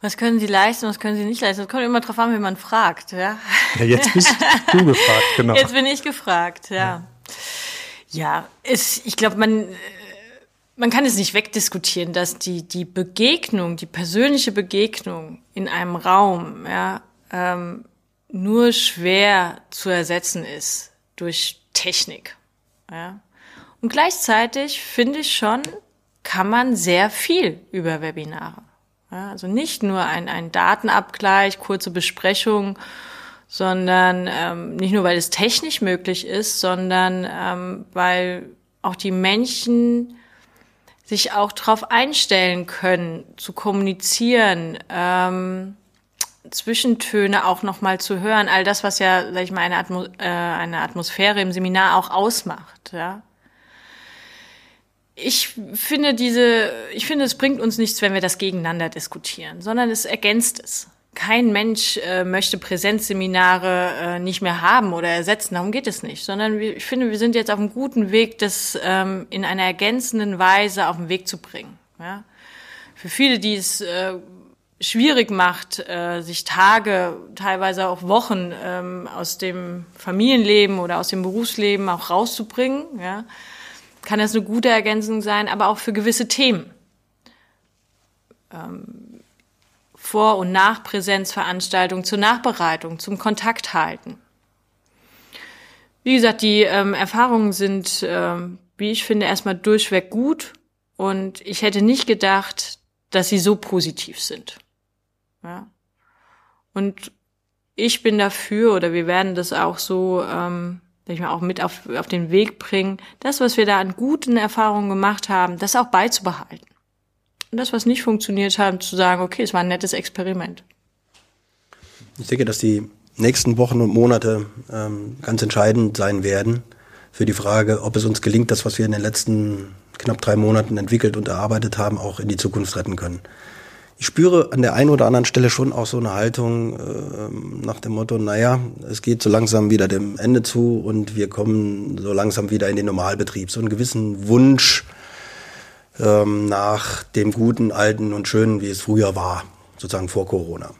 Was können sie leisten, was können sie nicht leisten? Das kommt immer drauf an, wie man fragt, ja. Ja, jetzt bist du gefragt, genau. Jetzt bin ich gefragt, ja. Ja, ja es, ich glaube, man man kann es nicht wegdiskutieren, dass die, die Begegnung, die persönliche Begegnung in einem Raum, ja, ähm, nur schwer zu ersetzen ist durch Technik. Ja. Und gleichzeitig finde ich schon, kann man sehr viel über Webinare. Ja, also nicht nur ein, ein Datenabgleich, kurze Besprechung, sondern ähm, nicht nur, weil es technisch möglich ist, sondern ähm, weil auch die Menschen sich auch darauf einstellen können, zu kommunizieren, ähm, Zwischentöne auch nochmal zu hören, all das, was ja, sag ich mal, eine, Atmo äh, eine Atmosphäre im Seminar auch ausmacht, ja. Ich finde diese, ich finde, es bringt uns nichts, wenn wir das gegeneinander diskutieren, sondern es ergänzt es kein Mensch äh, möchte Präsenzseminare äh, nicht mehr haben oder ersetzen. Darum geht es nicht, sondern wir, ich finde, wir sind jetzt auf einem guten Weg, das ähm, in einer ergänzenden Weise auf den Weg zu bringen. Ja? Für viele, die es äh, schwierig macht, äh, sich Tage, teilweise auch Wochen ähm, aus dem Familienleben oder aus dem Berufsleben auch rauszubringen, ja, kann das eine gute Ergänzung sein, aber auch für gewisse Themen. Ähm, vor- und Nachpräsenzveranstaltungen zur Nachbereitung, zum Kontakt halten. Wie gesagt, die ähm, Erfahrungen sind, ähm, wie ich finde, erstmal durchweg gut und ich hätte nicht gedacht, dass sie so positiv sind. Ja. Und ich bin dafür, oder wir werden das auch so ähm, sag ich mal, auch mit auf, auf den Weg bringen, das, was wir da an guten Erfahrungen gemacht haben, das auch beizubehalten. Und das, was nicht funktioniert hat, zu sagen, okay, es war ein nettes Experiment. Ich denke, dass die nächsten Wochen und Monate ähm, ganz entscheidend sein werden für die Frage, ob es uns gelingt, das, was wir in den letzten knapp drei Monaten entwickelt und erarbeitet haben, auch in die Zukunft retten können. Ich spüre an der einen oder anderen Stelle schon auch so eine Haltung äh, nach dem Motto, naja, es geht so langsam wieder dem Ende zu und wir kommen so langsam wieder in den Normalbetrieb. So einen gewissen Wunsch ähm, nach dem Guten, Alten und Schönen, wie es früher war, sozusagen vor Corona.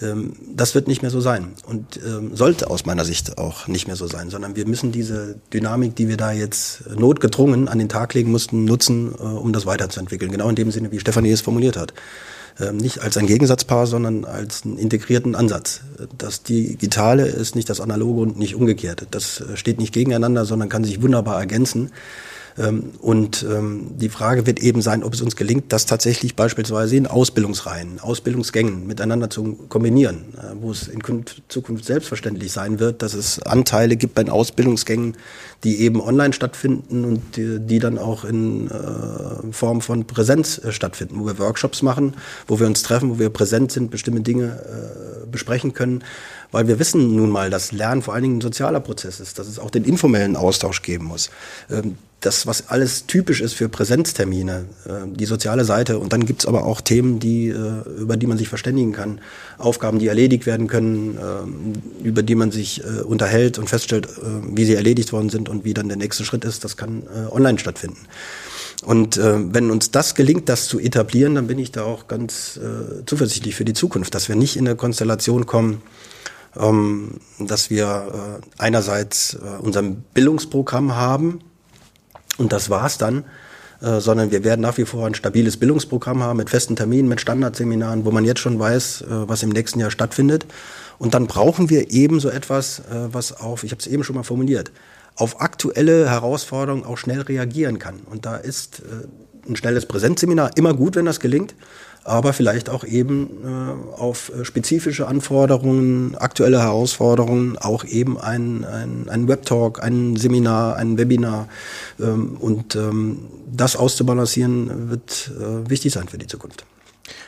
Ähm, das wird nicht mehr so sein und ähm, sollte aus meiner Sicht auch nicht mehr so sein, sondern wir müssen diese Dynamik, die wir da jetzt notgedrungen an den Tag legen mussten, nutzen, äh, um das weiterzuentwickeln. Genau in dem Sinne, wie Stefanie es formuliert hat. Ähm, nicht als ein Gegensatzpaar, sondern als einen integrierten Ansatz. Das Digitale ist nicht das Analoge und nicht umgekehrt. Das äh, steht nicht gegeneinander, sondern kann sich wunderbar ergänzen. Ähm, und ähm, die Frage wird eben sein, ob es uns gelingt, das tatsächlich beispielsweise in Ausbildungsreihen, Ausbildungsgängen miteinander zu kombinieren, äh, wo es in Zukunft selbstverständlich sein wird, dass es Anteile gibt bei den Ausbildungsgängen, die eben online stattfinden und die, dann auch in äh, Form von Präsenz äh, stattfinden, wo wir Workshops machen, wo wir uns treffen, wo wir präsent sind, bestimmte Dinge besprechen können, weil wir wissen nun mal, dass Lernen vor allen Dingen ein sozialer Prozess ist, dass es auch den informellen Austausch geben muss. Ähm, das, was alles typisch ist für Präsenztermine, äh, die soziale Seite. Und dann gibt's aber auch Themen, die, äh, über die man sich verständigen kann. Aufgaben, die erledigt werden können, äh, über die man sich äh, unterhält und feststellt, wie sie erledigt worden sind und wie dann der nächste Schritt ist. Das kann äh, online stattfinden. Und äh, wenn uns das gelingt, das zu etablieren, dann bin ich da auch ganz äh, zuversichtlich für die Zukunft, dass wir nicht in eine Konstellation kommen, ähm, dass wir äh, einerseits äh, unser Bildungsprogramm haben, und das war's dann, äh, sondern wir werden nach wie vor ein stabiles Bildungsprogramm haben mit festen Terminen, mit Standardseminaren, wo man jetzt schon weiß, äh, was im nächsten Jahr stattfindet. Und dann brauchen wir eben so etwas, äh, was auf, ich habe es eben schon mal formuliert, auf aktuelle Herausforderungen auch schnell reagieren kann. Und da ist äh, ein schnelles Präsenzseminar immer gut, wenn das gelingt aber vielleicht auch eben äh, auf äh, spezifische Anforderungen, aktuelle Herausforderungen, auch eben ein, ein, ein Webtalk, ein Seminar, ein Webinar. Ähm, und ähm, das auszubalancieren wird äh, wichtig sein für die Zukunft.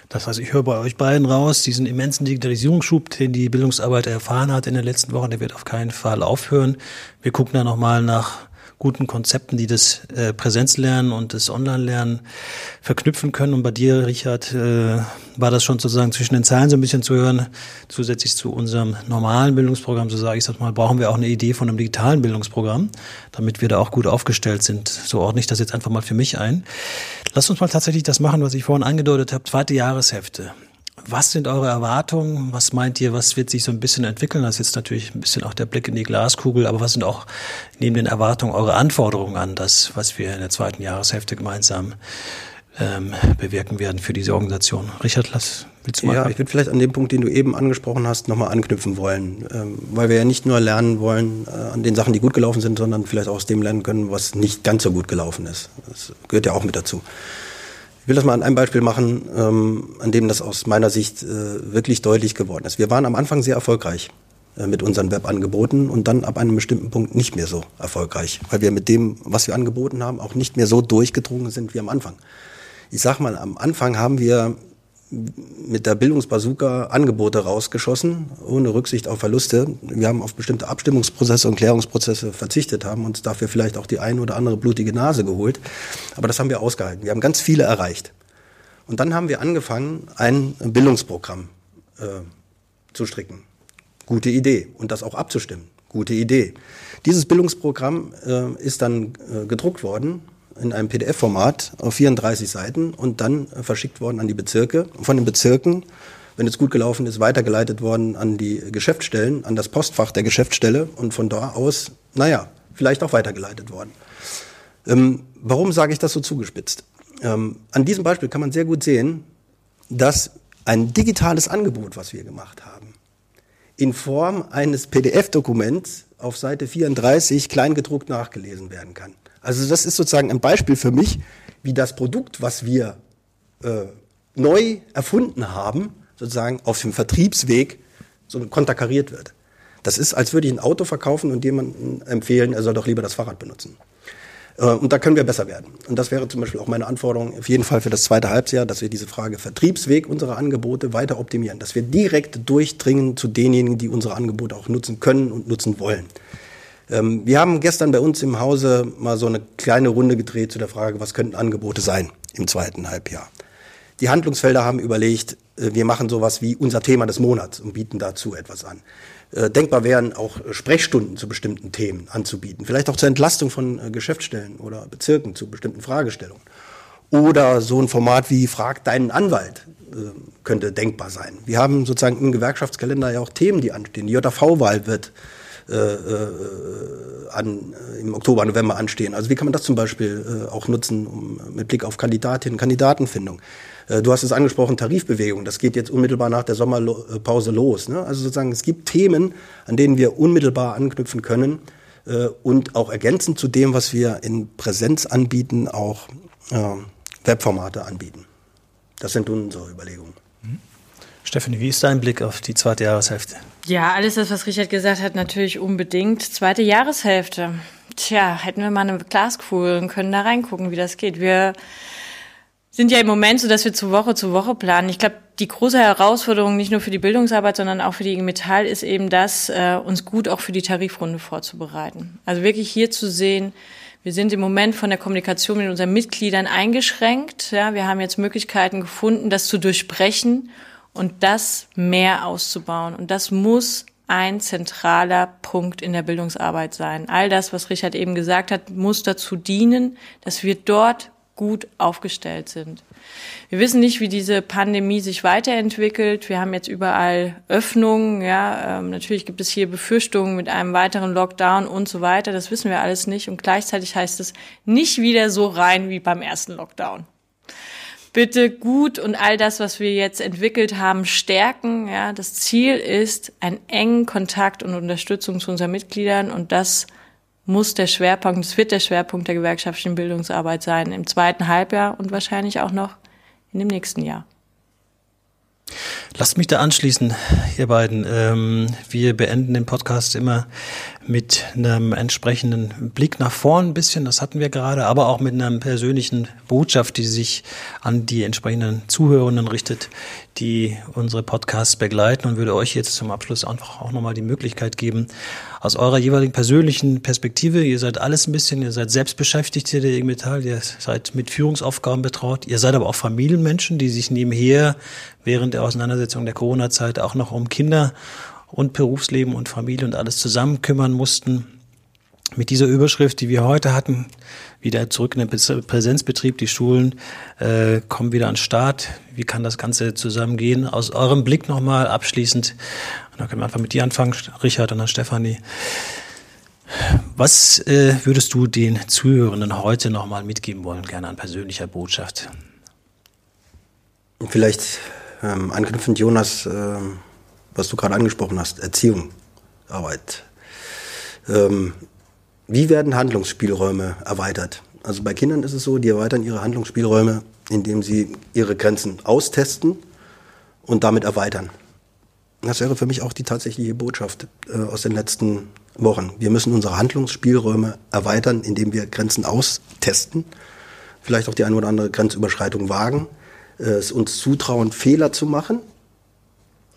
Das heißt, ich höre bei euch beiden raus, diesen immensen Digitalisierungsschub, den die Bildungsarbeit erfahren hat in den letzten Wochen, der wird auf keinen Fall aufhören. Wir gucken da nochmal nach guten Konzepten, die das äh, Präsenzlernen und das Online-Lernen verknüpfen können. Und bei dir, Richard, äh, war das schon sozusagen zwischen den Zeilen so ein bisschen zu hören. Zusätzlich zu unserem normalen Bildungsprogramm, so sage ich das mal, brauchen wir auch eine Idee von einem digitalen Bildungsprogramm, damit wir da auch gut aufgestellt sind. So ordne ich das jetzt einfach mal für mich ein. Lass uns mal tatsächlich das machen, was ich vorhin angedeutet habe, zweite Jahreshefte. Was sind eure Erwartungen? Was meint ihr, was wird sich so ein bisschen entwickeln? Das ist jetzt natürlich ein bisschen auch der Blick in die Glaskugel, aber was sind auch neben den Erwartungen eure Anforderungen an das, was wir in der zweiten Jahreshälfte gemeinsam ähm, bewirken werden für diese Organisation? Richard, lass, willst du mal? Ja, ich würde vielleicht an dem Punkt, den du eben angesprochen hast, nochmal anknüpfen wollen, ähm, weil wir ja nicht nur lernen wollen äh, an den Sachen, die gut gelaufen sind, sondern vielleicht auch aus dem lernen können, was nicht ganz so gut gelaufen ist. Das gehört ja auch mit dazu. Ich will das mal an einem Beispiel machen, ähm, an dem das aus meiner Sicht äh, wirklich deutlich geworden ist. Wir waren am Anfang sehr erfolgreich äh, mit unseren Webangeboten und dann ab einem bestimmten Punkt nicht mehr so erfolgreich, weil wir mit dem, was wir angeboten haben, auch nicht mehr so durchgedrungen sind wie am Anfang. Ich sag mal, am Anfang haben wir mit der Bildungsbazooka Angebote rausgeschossen, ohne Rücksicht auf Verluste. Wir haben auf bestimmte Abstimmungsprozesse und Klärungsprozesse verzichtet, haben uns dafür vielleicht auch die eine oder andere blutige Nase geholt. Aber das haben wir ausgehalten. Wir haben ganz viele erreicht. Und dann haben wir angefangen, ein Bildungsprogramm äh, zu stricken. Gute Idee. Und das auch abzustimmen. Gute Idee. Dieses Bildungsprogramm äh, ist dann äh, gedruckt worden in einem PDF-Format auf 34 Seiten und dann verschickt worden an die Bezirke. Von den Bezirken, wenn es gut gelaufen ist, weitergeleitet worden an die Geschäftsstellen, an das Postfach der Geschäftsstelle und von da aus, naja, vielleicht auch weitergeleitet worden. Ähm, warum sage ich das so zugespitzt? Ähm, an diesem Beispiel kann man sehr gut sehen, dass ein digitales Angebot, was wir gemacht haben, in Form eines PDF-Dokuments auf Seite 34 kleingedruckt nachgelesen werden kann. Also das ist sozusagen ein Beispiel für mich, wie das Produkt, was wir äh, neu erfunden haben, sozusagen auf dem Vertriebsweg so konterkariert wird. Das ist, als würde ich ein Auto verkaufen und jemandem empfehlen, er soll doch lieber das Fahrrad benutzen. Äh, und da können wir besser werden. Und das wäre zum Beispiel auch meine Anforderung auf jeden Fall für das zweite Halbjahr, dass wir diese Frage Vertriebsweg unserer Angebote weiter optimieren, dass wir direkt durchdringen zu denjenigen, die unsere Angebote auch nutzen können und nutzen wollen. Ähm, wir haben gestern bei uns im Hause mal so eine kleine Runde gedreht zu der Frage, was könnten Angebote sein im zweiten Halbjahr. Die Handlungsfelder haben überlegt, äh, wir machen sowas wie unser Thema des Monats und bieten dazu etwas an. Äh, denkbar wären auch Sprechstunden zu bestimmten Themen anzubieten, vielleicht auch zur Entlastung von äh, Geschäftsstellen oder Bezirken zu bestimmten Fragestellungen. Oder so ein Format wie Frag deinen Anwalt könnte denkbar sein. Wir haben sozusagen im Gewerkschaftskalender ja auch Themen, die anstehen. Die JV-Wahl wird an, äh, im Oktober, November anstehen. Also wie kann man das zum Beispiel äh, auch nutzen um, mit Blick auf Kandidatinnen, Kandidatenfindung? Äh, du hast es angesprochen, Tarifbewegung. Das geht jetzt unmittelbar nach der Sommerpause los. Ne? Also sozusagen, es gibt Themen, an denen wir unmittelbar anknüpfen können äh, und auch ergänzend zu dem, was wir in Präsenz anbieten, auch äh, Webformate anbieten. Das sind unsere Überlegungen. Stephanie, wie ist dein Blick auf die zweite Jahreshälfte? Ja, alles das, was Richard gesagt hat, natürlich unbedingt. Zweite Jahreshälfte. Tja, hätten wir mal eine Glaskugel und können da reingucken, wie das geht. Wir sind ja im Moment so, dass wir zu Woche zu Woche planen. Ich glaube, die große Herausforderung nicht nur für die Bildungsarbeit, sondern auch für die IG Metall ist eben das, äh, uns gut auch für die Tarifrunde vorzubereiten. Also wirklich hier zu sehen, wir sind im Moment von der Kommunikation mit unseren Mitgliedern eingeschränkt. Ja, wir haben jetzt Möglichkeiten gefunden, das zu durchbrechen und das mehr auszubauen. Und das muss ein zentraler Punkt in der Bildungsarbeit sein. All das, was Richard eben gesagt hat, muss dazu dienen, dass wir dort gut aufgestellt sind. Wir wissen nicht, wie diese Pandemie sich weiterentwickelt. Wir haben jetzt überall Öffnungen. Ja, ähm, natürlich gibt es hier Befürchtungen mit einem weiteren Lockdown und so weiter. Das wissen wir alles nicht. Und gleichzeitig heißt es nicht wieder so rein wie beim ersten Lockdown bitte gut und all das, was wir jetzt entwickelt haben, stärken. Ja, das Ziel ist einen engen Kontakt und Unterstützung zu unseren Mitgliedern und das muss der Schwerpunkt, es wird der Schwerpunkt der gewerkschaftlichen Bildungsarbeit sein im zweiten Halbjahr und wahrscheinlich auch noch in dem nächsten Jahr. Lasst mich da anschließen, ihr beiden. Ähm, wir beenden den Podcast immer mit einem entsprechenden Blick nach vorn ein bisschen, das hatten wir gerade, aber auch mit einer persönlichen Botschaft, die sich an die entsprechenden Zuhörenden richtet, die unsere Podcasts begleiten und würde euch jetzt zum Abschluss einfach auch nochmal die Möglichkeit geben, aus eurer jeweiligen persönlichen Perspektive, ihr seid alles ein bisschen, ihr seid Selbstbeschäftigte der IG Metall, ihr seid mit Führungsaufgaben betraut, ihr seid aber auch Familienmenschen, die sich nebenher während der Auseinandersetzung der Corona-Zeit auch noch um Kinder und Berufsleben und Familie und alles zusammen kümmern mussten. Mit dieser Überschrift, die wir heute hatten, wieder zurück in den Präsenzbetrieb, die Schulen äh, kommen wieder an den Start. Wie kann das Ganze zusammengehen? Aus eurem Blick nochmal abschließend, und da können wir einfach mit dir anfangen, Richard und dann Stefanie. Was äh, würdest du den Zuhörenden heute nochmal mitgeben wollen, gerne an persönlicher Botschaft? Vielleicht ähm, anknüpfend, Jonas, ähm was du gerade angesprochen hast, Erziehung, Arbeit. Ähm, wie werden Handlungsspielräume erweitert? Also bei Kindern ist es so, die erweitern ihre Handlungsspielräume, indem sie ihre Grenzen austesten und damit erweitern. Das wäre für mich auch die tatsächliche Botschaft äh, aus den letzten Wochen. Wir müssen unsere Handlungsspielräume erweitern, indem wir Grenzen austesten, vielleicht auch die eine oder andere Grenzüberschreitung wagen, äh, es uns zutrauen, Fehler zu machen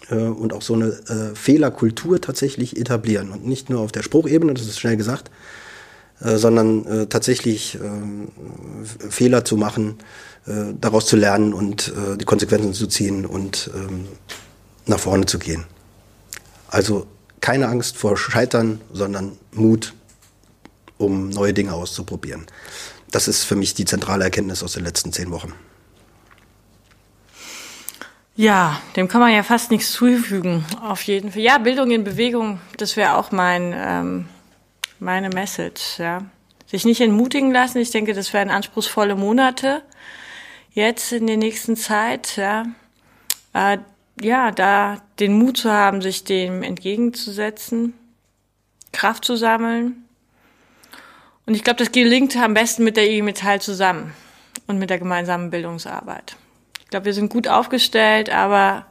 äh, und auch so eine äh, Fehlerkultur tatsächlich etablieren. Und nicht nur auf der Spruchebene, das ist schnell gesagt, äh, sondern äh, tatsächlich äh, Fehler zu machen, äh, daraus zu lernen und äh, die Konsequenzen zu ziehen und ähm, nach vorne zu gehen. Also keine Angst vor Scheitern, sondern Mut, um neue Dinge auszuprobieren. Das ist für mich die zentrale Erkenntnis aus den letzten zehn Wochen. Ja, dem kann man ja fast nichts zufügen. Auf jeden Fall. Ja, Bildung in Bewegung, das wäre auch mein, ähm, meine Message. Ja. Sich nicht entmutigen lassen. Ich denke, das wären anspruchsvolle Monate jetzt in der nächsten Zeit. Ja, äh, ja da den Mut zu haben, sich dem entgegenzusetzen, Kraft zu sammeln. Und ich glaube, das gelingt am besten mit der IG Metall zusammen und mit der gemeinsamen Bildungsarbeit. Ich glaube, wir sind gut aufgestellt, aber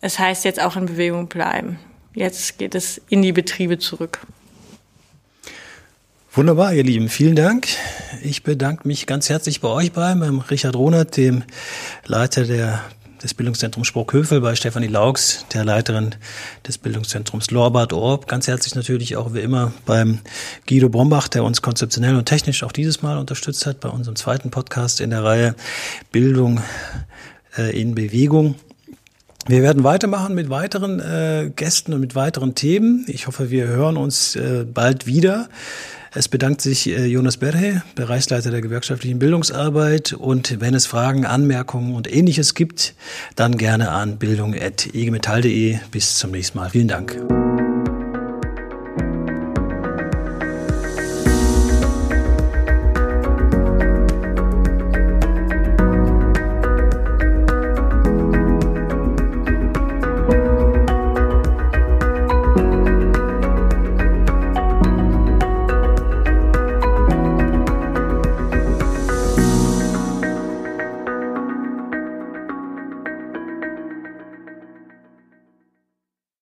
es heißt jetzt auch in Bewegung bleiben. jetzt geht es in die Betriebe zurück. Wunderbar, ihr Lieben, vielen Dank. Ich bedanke mich ganz herzlich bei euch beiden, beim Richard Ronert, dem Leiter der, des Bildungszentrums Sprockhövel, bei Stefanie Laux, der Leiterin des Bildungszentrums Lorbad Orb. Ganz herzlich natürlich auch wie immer beim Guido Brombach, der uns konzeptionell und technisch auch dieses Mal unterstützt hat bei unserem zweiten Podcast in der Reihe Bildung äh, in Bewegung. Wir werden weitermachen mit weiteren äh, Gästen und mit weiteren Themen. Ich hoffe, wir hören uns äh, bald wieder. Es bedankt sich äh, Jonas Berhe, Bereichsleiter der gewerkschaftlichen Bildungsarbeit. Und wenn es Fragen, Anmerkungen und ähnliches gibt, dann gerne an bildung.egemetall.de. Bis zum nächsten Mal. Vielen Dank.